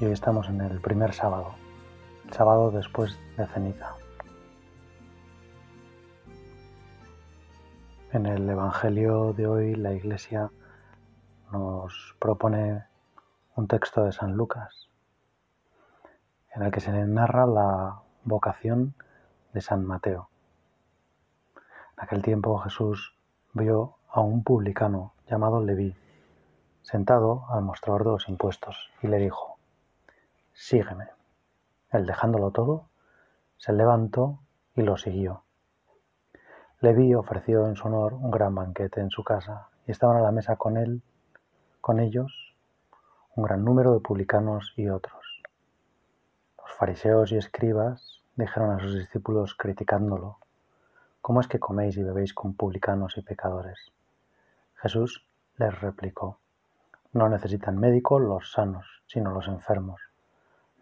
y hoy estamos en el primer sábado, el sábado después de ceniza. En el Evangelio de hoy la Iglesia nos propone un texto de San Lucas en el que se narra la vocación de San Mateo. En aquel tiempo Jesús vio a un publicano llamado Leví sentado al mostrador de los impuestos y le dijo, Sígueme. Él dejándolo todo, se levantó y lo siguió. Leví ofreció en su honor un gran banquete en su casa y estaban a la mesa con él, con ellos, un gran número de publicanos y otros. Los fariseos y escribas dijeron a sus discípulos criticándolo, ¿cómo es que coméis y bebéis con publicanos y pecadores? Jesús les replicó, no necesitan médico los sanos, sino los enfermos.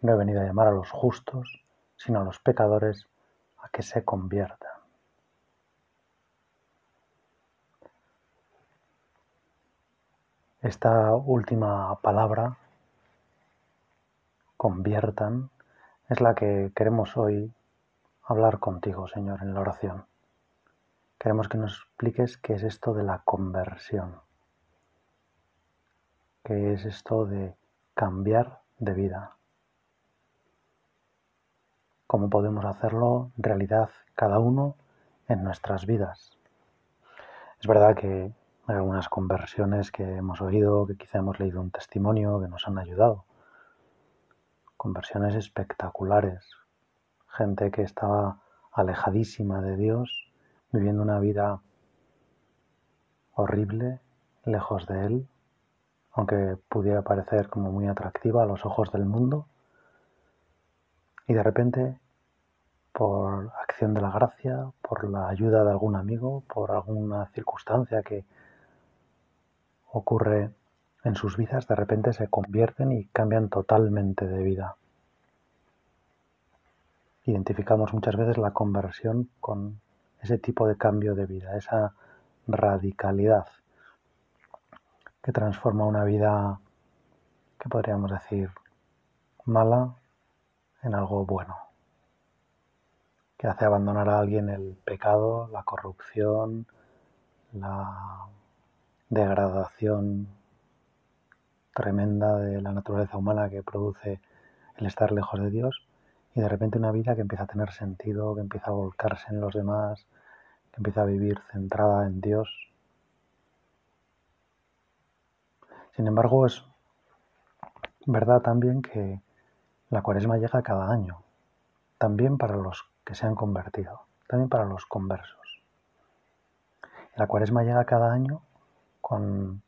No he venido a llamar a los justos, sino a los pecadores a que se conviertan. Esta última palabra, conviertan, es la que queremos hoy hablar contigo, Señor, en la oración. Queremos que nos expliques qué es esto de la conversión, qué es esto de cambiar de vida, cómo podemos hacerlo realidad cada uno en nuestras vidas. Es verdad que hay algunas conversiones que hemos oído, que quizá hemos leído un testimonio, que nos han ayudado. Conversiones espectaculares. Gente que estaba alejadísima de Dios viviendo una vida horrible, lejos de Él, aunque pudiera parecer como muy atractiva a los ojos del mundo, y de repente, por acción de la gracia, por la ayuda de algún amigo, por alguna circunstancia que ocurre en sus vidas, de repente se convierten y cambian totalmente de vida. Identificamos muchas veces la conversión con ese tipo de cambio de vida, esa radicalidad que transforma una vida que podríamos decir mala en algo bueno, que hace abandonar a alguien el pecado, la corrupción, la degradación tremenda de la naturaleza humana que produce el estar lejos de Dios y de repente una vida que empieza a tener sentido, que empieza a volcarse en los demás, que empieza a vivir centrada en Dios. Sin embargo, es verdad también que la cuaresma llega cada año, también para los que se han convertido, también para los conversos. La cuaresma llega cada año con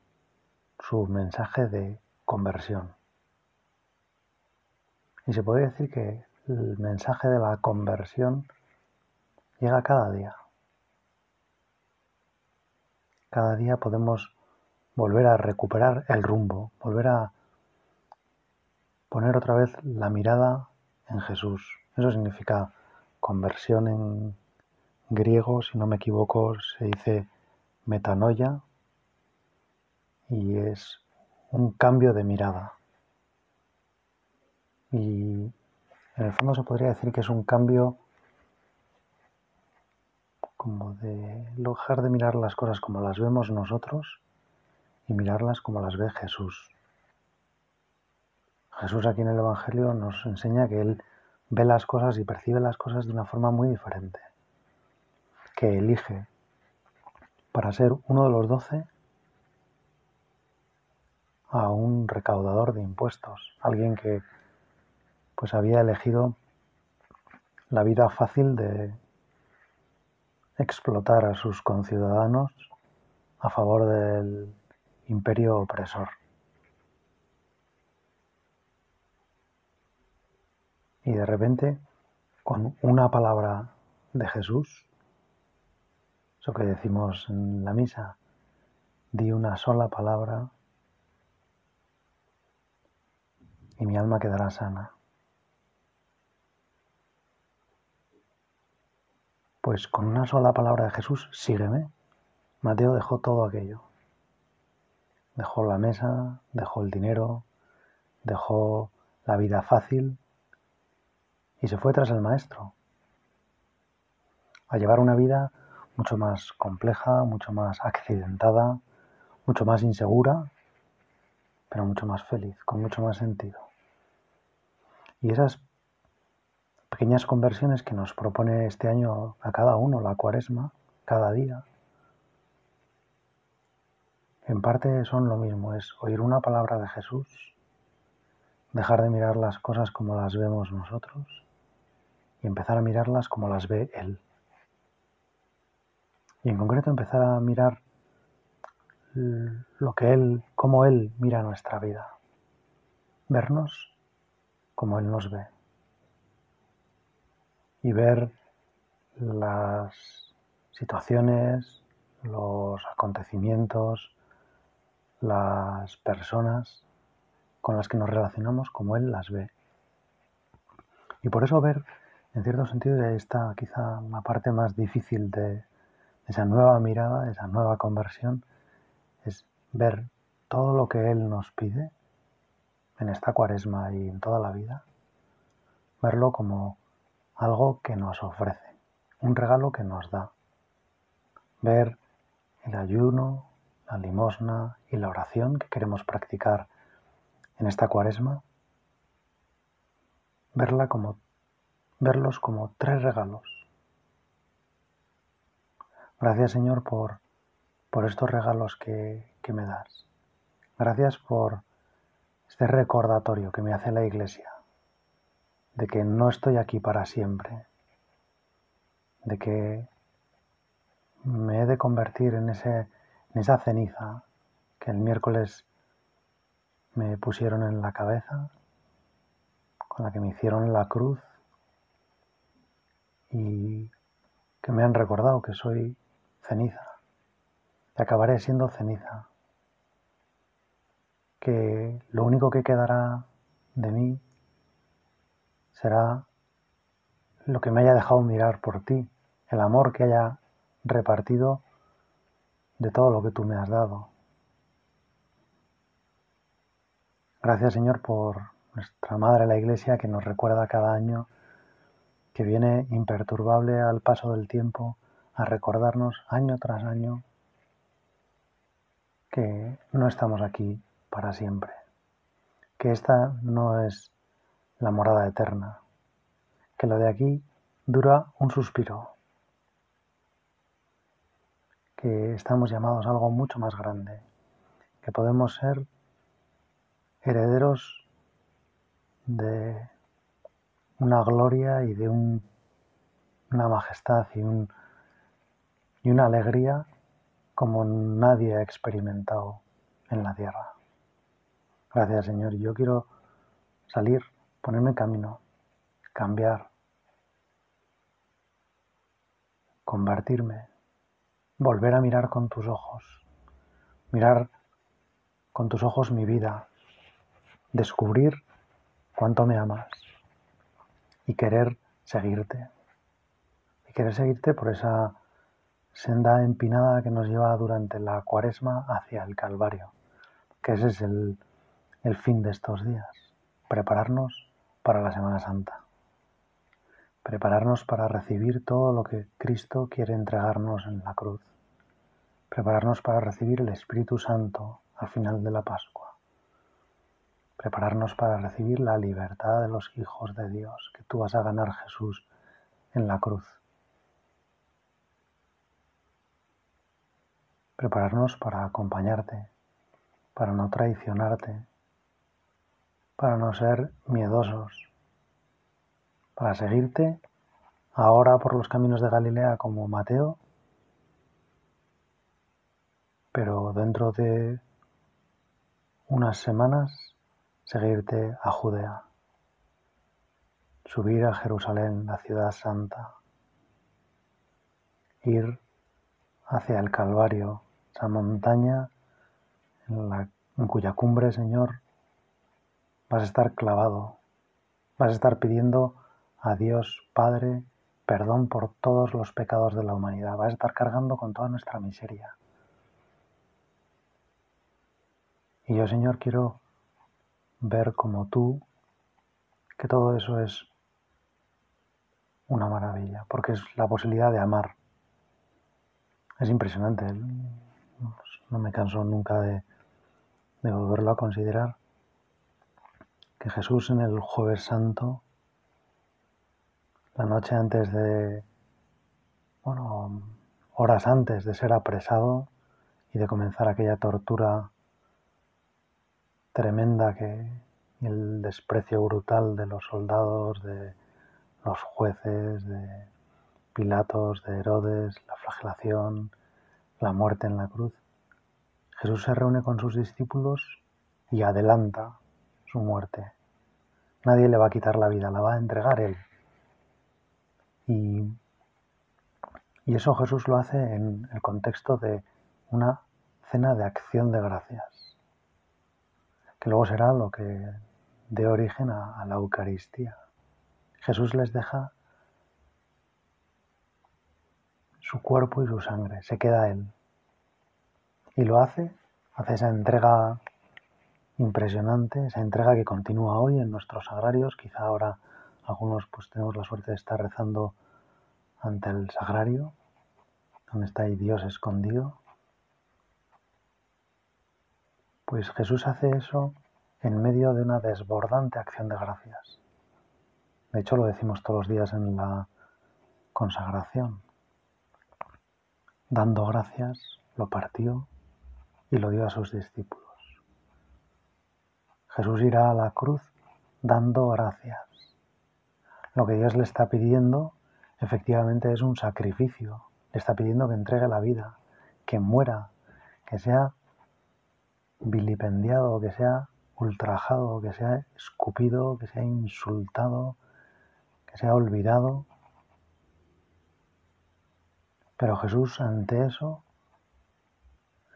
su mensaje de conversión. Y se puede decir que el mensaje de la conversión llega cada día. Cada día podemos volver a recuperar el rumbo, volver a poner otra vez la mirada en Jesús. Eso significa conversión en griego, si no me equivoco, se dice metanoia y es un cambio de mirada. Y en el fondo se podría decir que es un cambio como de dejar de mirar las cosas como las vemos nosotros y mirarlas como las ve Jesús. Jesús aquí en el Evangelio nos enseña que Él ve las cosas y percibe las cosas de una forma muy diferente, que elige para ser uno de los doce a un recaudador de impuestos, alguien que pues había elegido la vida fácil de explotar a sus conciudadanos a favor del imperio opresor. Y de repente, con una palabra de Jesús, eso que decimos en la misa, di una sola palabra y mi alma quedará sana. Pues con una sola palabra de Jesús, sígueme. Mateo dejó todo aquello. Dejó la mesa, dejó el dinero, dejó la vida fácil y se fue tras el maestro. A llevar una vida mucho más compleja, mucho más accidentada, mucho más insegura, pero mucho más feliz, con mucho más sentido. Y esas pequeñas conversiones que nos propone este año a cada uno la cuaresma, cada día, en parte son lo mismo, es oír una palabra de Jesús, dejar de mirar las cosas como las vemos nosotros y empezar a mirarlas como las ve Él. Y en concreto empezar a mirar lo que Él, cómo Él mira nuestra vida. Vernos como Él nos ve. Y ver las situaciones, los acontecimientos, las personas con las que nos relacionamos como Él las ve. Y por eso ver, en cierto sentido, está quizá una parte más difícil de, esa nueva mirada, esa nueva conversión, es ver todo lo que Él nos pide en esta cuaresma y en toda la vida, verlo como algo que nos ofrece, un regalo que nos da. Ver el ayuno, la limosna y la oración que queremos practicar en esta cuaresma, verla como, verlos como tres regalos Gracias Señor por, por estos regalos que, que me das. Gracias por este recordatorio que me hace la Iglesia de que no estoy aquí para siempre, de que me he de convertir en, ese, en esa ceniza que el miércoles me pusieron en la cabeza, con la que me hicieron la cruz y que me han recordado que soy ceniza, y acabaré siendo ceniza, que lo único que quedará de mí será lo que me haya dejado mirar por ti, el amor que haya repartido de todo lo que tú me has dado. Gracias Señor por nuestra Madre la Iglesia que nos recuerda cada año que viene imperturbable al paso del tiempo a recordarnos año tras año que no estamos aquí para siempre, que esta no es la morada eterna, que lo de aquí dura un suspiro, que estamos llamados a algo mucho más grande, que podemos ser herederos de una gloria y de una majestad y un y una alegría como nadie ha experimentado en la tierra. Gracias Señor. Yo quiero salir, ponerme camino, cambiar, convertirme, volver a mirar con tus ojos, mirar con tus ojos mi vida, descubrir cuánto me amas y querer seguirte. Y querer seguirte por esa senda empinada que nos lleva durante la cuaresma hacia el Calvario, que ese es el, el fin de estos días, prepararnos para la Semana Santa, prepararnos para recibir todo lo que Cristo quiere entregarnos en la cruz, prepararnos para recibir el Espíritu Santo al final de la Pascua, prepararnos para recibir la libertad de los hijos de Dios que tú vas a ganar Jesús en la cruz. Prepararnos para acompañarte, para no traicionarte, para no ser miedosos, para seguirte ahora por los caminos de Galilea como Mateo, pero dentro de unas semanas seguirte a Judea, subir a Jerusalén, la ciudad santa, ir hacia el Calvario, esa montaña en, la, en cuya cumbre, Señor, vas a estar clavado, vas a estar pidiendo a Dios Padre perdón por todos los pecados de la humanidad, vas a estar cargando con toda nuestra miseria. Y yo, Señor, quiero ver como tú que todo eso es una maravilla, porque es la posibilidad de amar. Es impresionante, no me canso nunca de, de volverlo a considerar, que Jesús en el jueves santo, la noche antes de, bueno, horas antes de ser apresado y de comenzar aquella tortura tremenda que el desprecio brutal de los soldados, de los jueces, de Pilatos, de Herodes, la flagelación, la muerte en la cruz. Jesús se reúne con sus discípulos y adelanta su muerte. Nadie le va a quitar la vida, la va a entregar Él. Y, y eso Jesús lo hace en el contexto de una cena de acción de gracias que luego será lo que dé origen a, la Eucaristía. Jesús les deja su cuerpo y su sangre, se queda Él. Y lo hace, hace esa entrega impresionante, esa entrega que continúa hoy en nuestros sagrarios. Quizá ahora algunos pues tenemos la suerte de estar rezando ante el sagrario, donde está ahí Dios escondido. Pues Jesús hace eso en medio de una desbordante acción de gracias. De hecho, lo decimos todos los días en la consagración. Dando gracias, lo partió y lo dio a sus discípulos. Jesús irá a la cruz dando gracias. Lo que Dios le está pidiendo efectivamente es un sacrificio. Le está pidiendo que entregue la vida, que muera, que sea vilipendiado, que sea ultrajado, que sea escupido, que sea insultado, que sea olvidado. Pero Jesús ante eso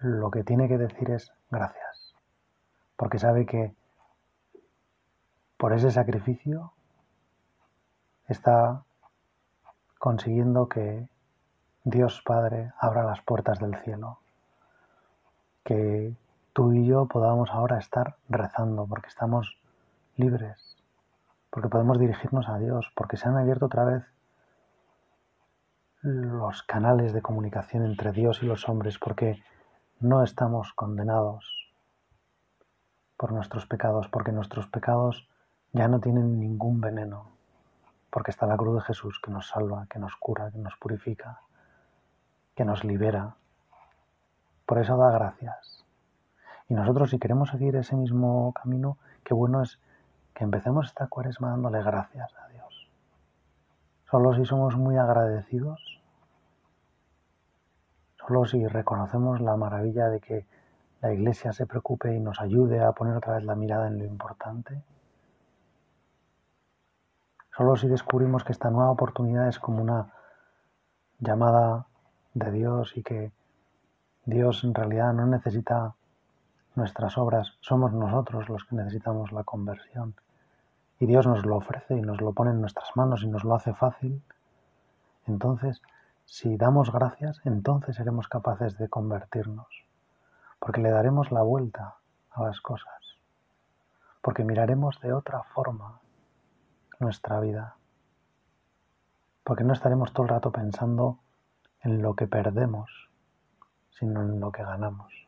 lo que tiene que decir es gracias, porque sabe que por ese sacrificio está consiguiendo que Dios Padre abra las puertas del cielo, que tú y yo podamos ahora estar rezando, porque estamos libres, porque podemos dirigirnos a Dios, porque se han abierto otra vez los canales de comunicación entre Dios y los hombres, porque no estamos condenados por nuestros pecados, porque nuestros pecados ya no tienen ningún veneno, porque está la cruz de Jesús que nos salva, que nos cura, que nos purifica, que nos libera. Por eso da gracias. Y nosotros si queremos seguir ese mismo camino, qué bueno es que empecemos esta cuaresma dándole gracias a Dios. Solo si somos muy agradecidos, solo si reconocemos la maravilla de que la Iglesia se preocupe y nos ayude a poner otra vez la mirada en lo importante, solo si descubrimos que esta nueva oportunidad es como una llamada de Dios y que Dios en realidad no necesita nuestras obras, somos nosotros los que necesitamos la conversión. Y Dios nos lo ofrece y nos lo pone en nuestras manos y nos lo hace fácil. Entonces, si damos gracias, entonces seremos capaces de convertirnos, porque le daremos la vuelta a las cosas, porque miraremos de otra forma nuestra vida, porque no estaremos todo el rato pensando en lo que perdemos, sino en lo que ganamos.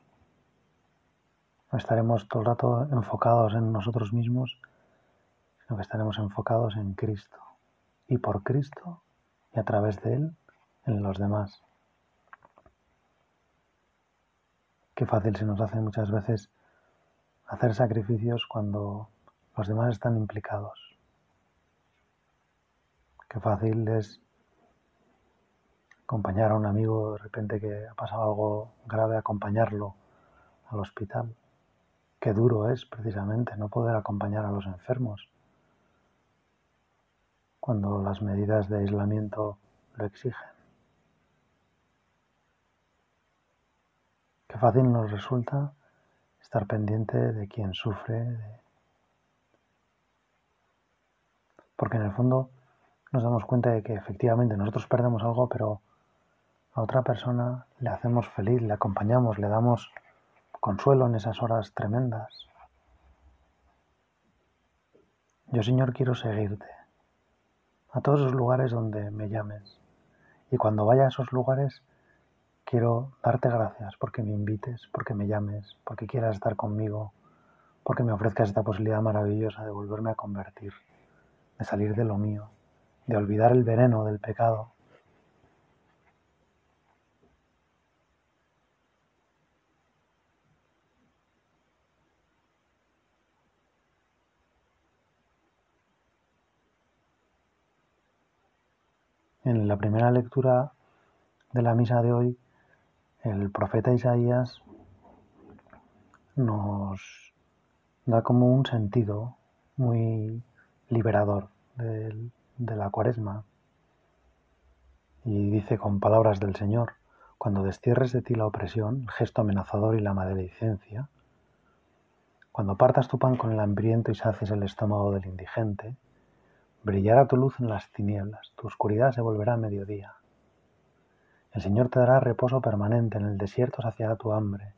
No estaremos todo el rato enfocados en nosotros mismos, sino que estaremos enfocados en Cristo y por Cristo y a través de Él en los demás. Qué fácil se nos hace muchas veces hacer sacrificios cuando los demás están implicados. Qué fácil es acompañar a un amigo de repente que ha pasado algo grave, acompañarlo al hospital. Qué duro es precisamente no poder acompañar a los enfermos. cuando las medidas de aislamiento lo exigen. Qué fácil nos resulta estar pendiente de quien sufre, porque en el fondo nos damos cuenta de que efectivamente nosotros perdemos algo, pero a otra persona le hacemos feliz, le acompañamos, le damos consuelo en esas horas tremendas. Yo, Señor, quiero seguirte a todos los lugares donde me llames. Y cuando vaya a esos lugares, quiero darte gracias porque me invites, porque me llames, porque quieras estar conmigo, porque me ofrezcas esta posibilidad maravillosa de volverme a convertir, de salir de lo mío, de olvidar el veneno del pecado En la primera lectura de la misa de hoy, el profeta Isaías nos da como un sentido muy liberador de, la cuaresma. Y dice con palabras del Señor, cuando destierres de ti la opresión, el gesto amenazador y la maledicencia, cuando partas tu pan con el hambriento y sacies el estómago del indigente, Brillará tu luz en las tinieblas, tu oscuridad se volverá mediodía. El Señor te dará reposo permanente, en el desierto saciará tu hambre,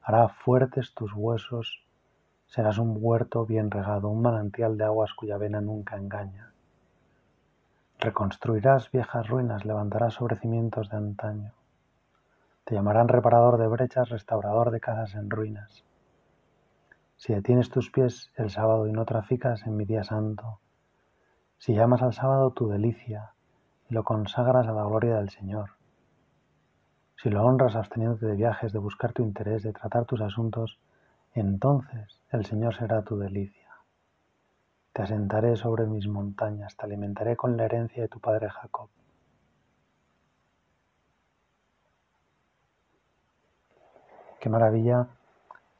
hará fuertes tus huesos, serás un huerto bien regado, un manantial de aguas cuya vena nunca engaña. Reconstruirás viejas ruinas, levantarás sobre cimientos de antaño. Te llamarán reparador de brechas, restaurador de casas en ruinas. Si detienes tus pies el sábado y no traficas en mi día santo, si llamas al sábado tu delicia y lo consagras a la gloria del Señor, si lo honras absteniéndote de viajes, de buscar tu interés, de tratar tus asuntos, entonces el Señor será tu delicia. Te asentaré sobre mis montañas, te alimentaré con la herencia de tu padre Jacob. Qué maravilla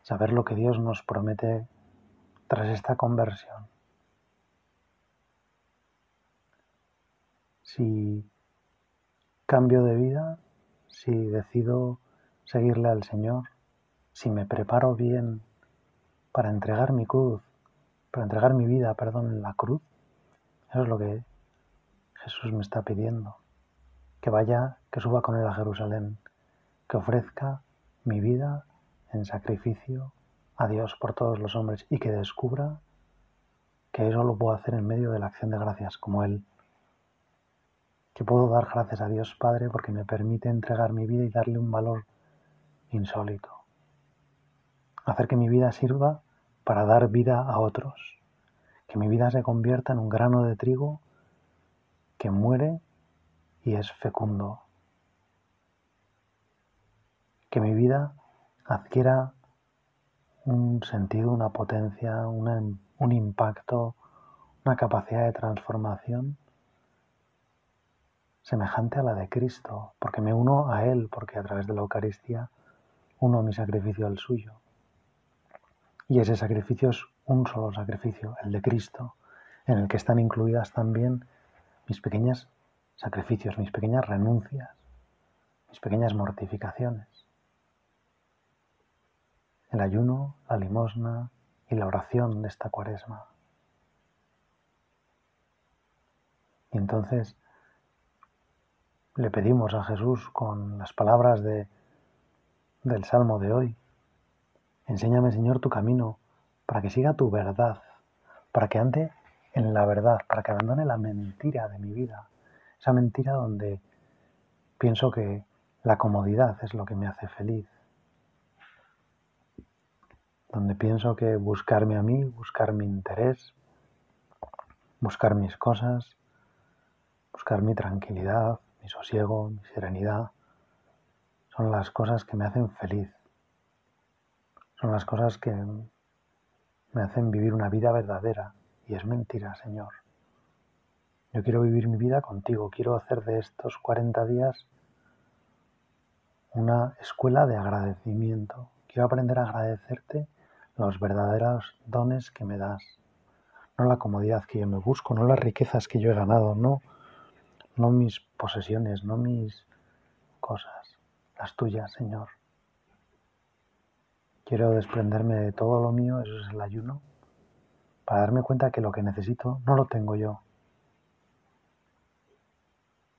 saber lo que Dios nos promete tras esta conversión. Si cambio de vida, si decido seguirle al Señor, si me preparo bien para entregar mi cruz, para entregar mi vida, perdón, en la cruz, eso es lo que Jesús me está pidiendo. Que vaya, que suba con él a Jerusalén, que ofrezca mi vida en sacrificio a Dios por todos los hombres y que descubra que eso lo puedo hacer en medio de la acción de gracias, como Él que puedo dar gracias a Dios Padre porque me permite entregar mi vida y darle un valor insólito. Hacer que mi vida sirva para dar vida a otros. Que mi vida se convierta en un grano de trigo que muere y es fecundo. Que mi vida adquiera un sentido, una potencia, un impacto, una capacidad de transformación semejante a la de Cristo, porque me uno a Él, porque a través de la Eucaristía uno mi sacrificio al suyo. Y ese sacrificio es un solo sacrificio, el de Cristo, en el que están incluidas también mis pequeños sacrificios, mis pequeñas renuncias, mis pequeñas mortificaciones. El ayuno, la limosna y la oración de esta cuaresma. Y entonces le pedimos a Jesús con las palabras de, del Salmo de hoy. Enséñame, Señor, tu camino para que siga tu verdad, para que ande en la verdad, para que abandone la mentira de mi vida, esa mentira donde pienso que la comodidad es lo que me hace feliz, donde pienso que buscarme a mí, buscar mi interés, buscar mis cosas, buscar mi tranquilidad, mi sosiego, mi serenidad, son las cosas que me hacen feliz. Son las cosas que me hacen vivir una vida verdadera. Y es mentira, Señor. Yo quiero vivir mi vida contigo. Quiero hacer de estos 40 días una escuela de agradecimiento. Quiero aprender a agradecerte los verdaderos dones que me das. no la comodidad que yo me busco, no las riquezas que yo he ganado, no, no mis posesiones, no mis cosas, las tuyas, Señor. Quiero desprenderme de todo lo mío, eso es el ayuno, para darme cuenta que lo que necesito no lo tengo yo,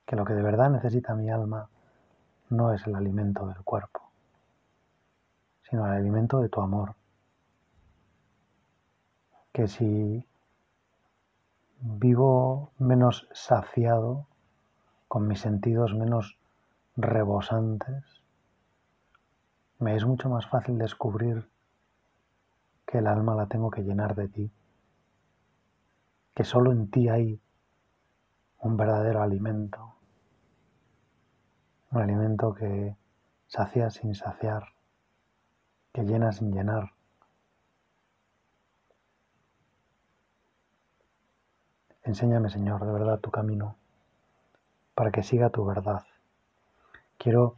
que lo que de verdad necesita mi alma no es el alimento del cuerpo, sino el alimento de tu amor. Que si vivo menos saciado, con mis sentidos menos rebosantes, me es mucho más fácil descubrir que el alma la tengo que llenar de ti, que solo en ti hay un verdadero alimento, un alimento que sacia sin saciar, que llena sin llenar. Enséñame, Señor, de verdad tu camino, para que siga tu verdad. Quiero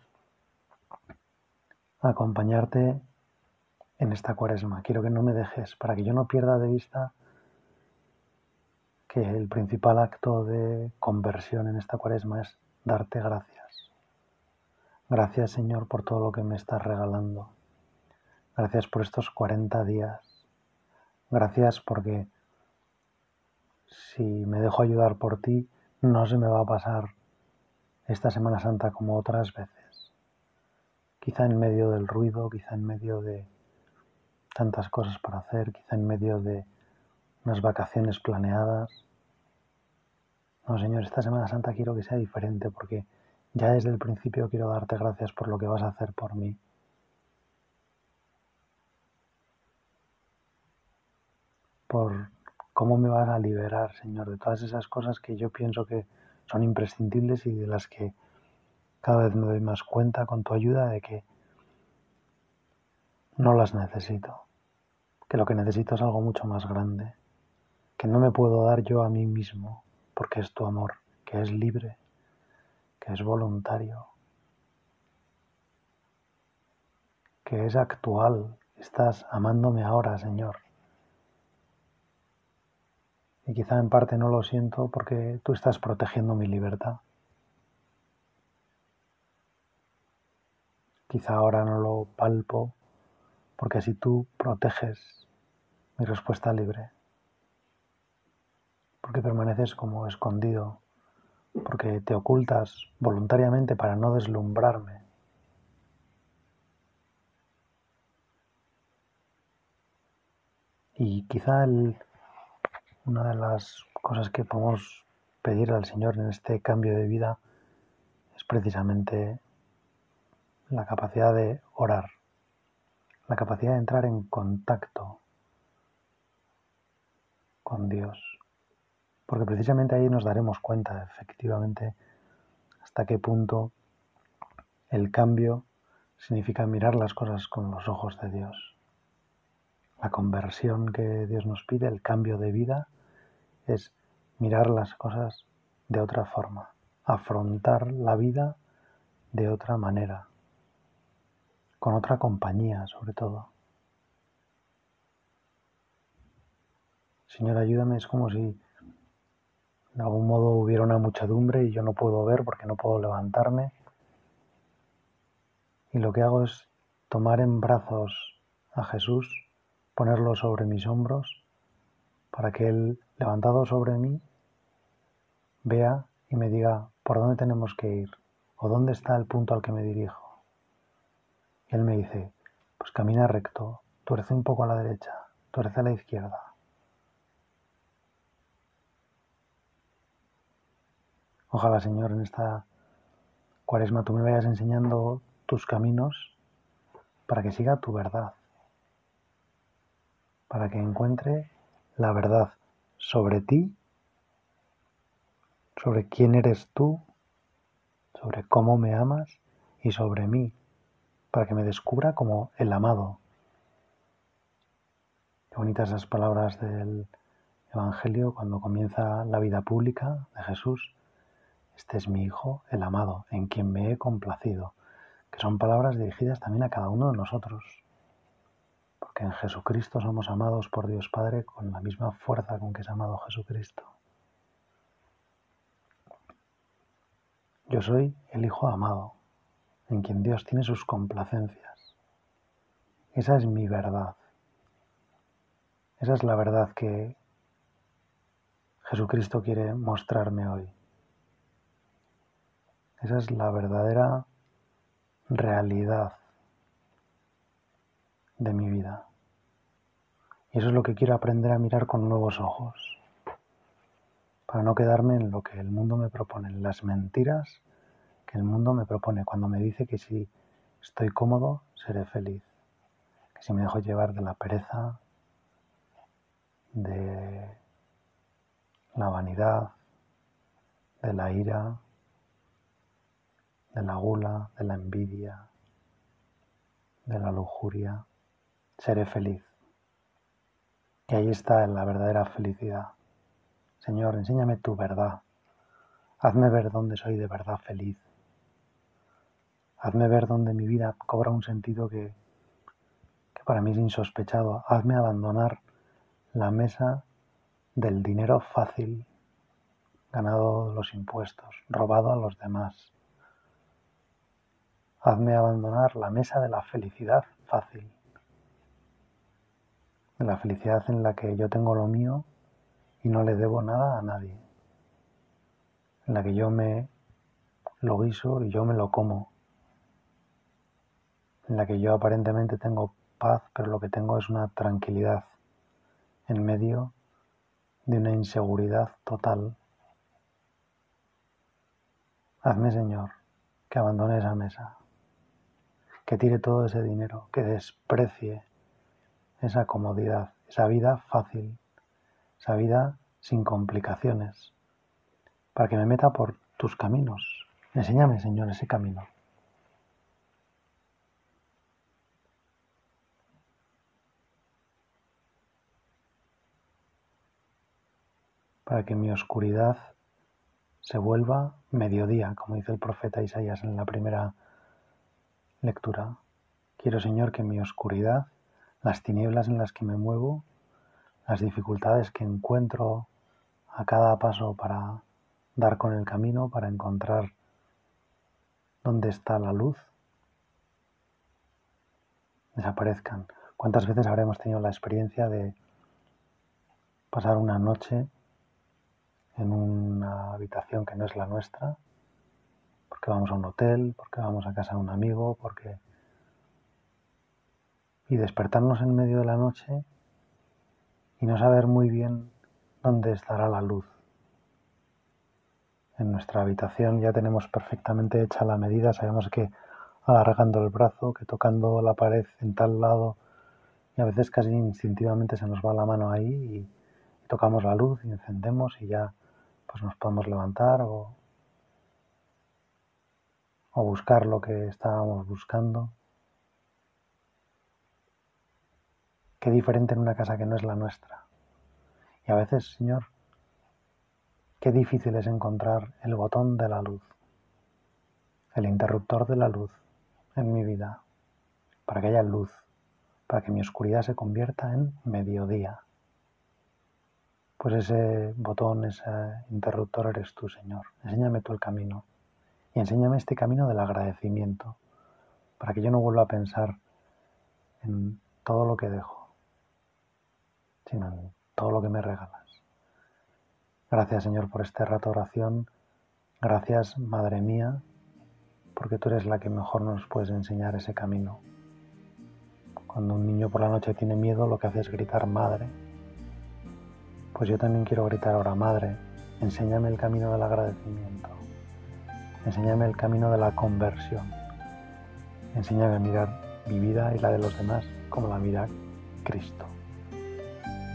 acompañarte en esta cuaresma. Quiero que no me dejes, para que yo no pierda de vista que el principal acto de conversión en esta cuaresma es darte gracias. Gracias Señor por todo lo que me estás regalando. Gracias por estos 40 días. Gracias porque si me dejo ayudar por ti, no se me va a pasar esta Semana Santa como otras veces. Quizá en medio del ruido, quizá en medio de tantas cosas para hacer, quizá en medio de unas vacaciones planeadas. No, Señor, esta Semana Santa quiero que sea diferente porque ya desde el principio quiero darte gracias por lo que vas a hacer por mí. Por cómo me vas a liberar, Señor, de todas esas cosas que yo pienso que son imprescindibles y de las que cada vez me doy más cuenta con tu ayuda de que no las necesito, que lo que necesito es algo mucho más grande, que no me puedo dar yo a mí mismo, porque es tu amor, que es libre, que es voluntario, que es actual. Estás amándome ahora, Señor. Y quizá en parte no lo siento porque tú estás protegiendo mi libertad. Quizá ahora no lo palpo porque así tú proteges mi respuesta libre. Porque permaneces como escondido, porque te ocultas voluntariamente para no deslumbrarme. Y quizá una de las cosas que podemos pedir al Señor en este cambio de vida es precisamente la capacidad de orar, la capacidad de entrar en contacto con Dios. Porque precisamente ahí nos daremos cuenta efectivamente hasta qué punto el cambio significa mirar las cosas con los ojos de Dios. La conversión que Dios nos pide, el cambio de vida, es mirar las cosas de otra forma, afrontar la vida de otra manera, con otra compañía sobre todo. Señor, ayúdame, es como si de algún modo hubiera una muchedumbre y yo no puedo ver porque no puedo levantarme. Y lo que hago es tomar en brazos a Jesús, ponerlo sobre mis hombros, para que Él, levantado sobre mí, vea y me diga por dónde tenemos que ir o dónde está el punto al que me dirijo. Y Él me dice, pues camina recto, tuerce un poco a la derecha, tuerce a la izquierda. Ojalá, Señor, en esta cuaresma tú me vayas enseñando tus caminos para que siga tu verdad, para que encuentre la verdad sobre ti, sobre quién eres tú, sobre cómo me amas y sobre mí, para que me descubra como el amado. Qué bonitas esas palabras del Evangelio cuando comienza la vida pública de Jesús este es mi Hijo, el amado, en quien me he complacido, que son palabras dirigidas también a cada uno de nosotros. Porque en Jesucristo somos amados por Dios Padre con la misma fuerza con que es amado Jesucristo. Yo soy el Hijo amado, en quien Dios tiene sus complacencias. Esa es mi verdad. Esa es la verdad que Jesucristo quiere mostrarme hoy. Esa es la verdadera realidad de mi vida. Y eso es lo que quiero aprender a mirar con nuevos ojos, para no quedarme en lo que el mundo me propone, en las mentiras que el mundo me propone. Cuando me dice que si estoy cómodo, seré feliz, que si me dejo llevar de la pereza, de la vanidad, de la ira, de la gula, de la envidia, de la lujuria, seré feliz. Y ahí está la verdadera felicidad. Señor, enséñame tu verdad. Hazme ver dónde soy de verdad feliz. Hazme ver dónde mi vida cobra un sentido que, que para mí es insospechado. Hazme abandonar la mesa del dinero fácil, ganado los impuestos, robado a los demás. Hazme abandonar la mesa de la felicidad fácil, de la felicidad en la que yo tengo lo mío y no le debo nada a nadie, en la que yo me lo guiso y yo me lo como, en la que yo aparentemente tengo paz, pero lo que tengo es una tranquilidad en medio de una inseguridad total. Hazme, Señor, que abandone esa mesa, que tire todo ese dinero, que desprecie esa comodidad, esa vida fácil, esa vida sin complicaciones, para que me meta por tus caminos. Enséñame, Señor, ese camino. para que mi oscuridad se vuelva mediodía, como dice el profeta Isaías en la primera lectura. Quiero, Señor, que mi oscuridad, las tinieblas en las que me muevo, las dificultades que encuentro a cada paso para dar con el camino, para encontrar dónde está la luz, desaparezcan. ¿Cuántas veces habremos tenido la experiencia de pasar una noche en una habitación que no es la nuestra, porque vamos a un hotel, porque vamos a casa de un amigo, porque... Y despertarnos en medio de la noche y no saber muy bien dónde estará la luz. En nuestra habitación ya tenemos perfectamente hecha la medida, sabemos que alargando el brazo, que tocando la pared en tal lado, y a veces casi instintivamente se nos va la mano ahí y, tocamos la luz y encendemos y ya pues nos podemos levantar o, o buscar lo que estábamos buscando. Qué diferente en una casa que no es la nuestra. Y a veces, Señor, qué difícil es encontrar el botón de la luz, el interruptor de la luz en mi vida, para que haya luz, para que mi oscuridad se convierta en mediodía pues ese botón, ese interruptor eres tú, Señor. Enséñame tú el camino. Y enséñame este camino del agradecimiento, para que yo no vuelva a pensar en todo lo que dejo, sino todo lo que me regalas. Gracias, Señor, por este rato de oración. Gracias, Madre mía, porque tú eres la que mejor nos puedes enseñar ese camino. Cuando un niño por la noche tiene miedo, lo que hace es gritar Madre pues yo también quiero gritar ahora, Madre, enséñame el camino del agradecimiento, enséñame el camino de la conversión, enséñame a mirar mi vida y la de los demás como la mira Cristo.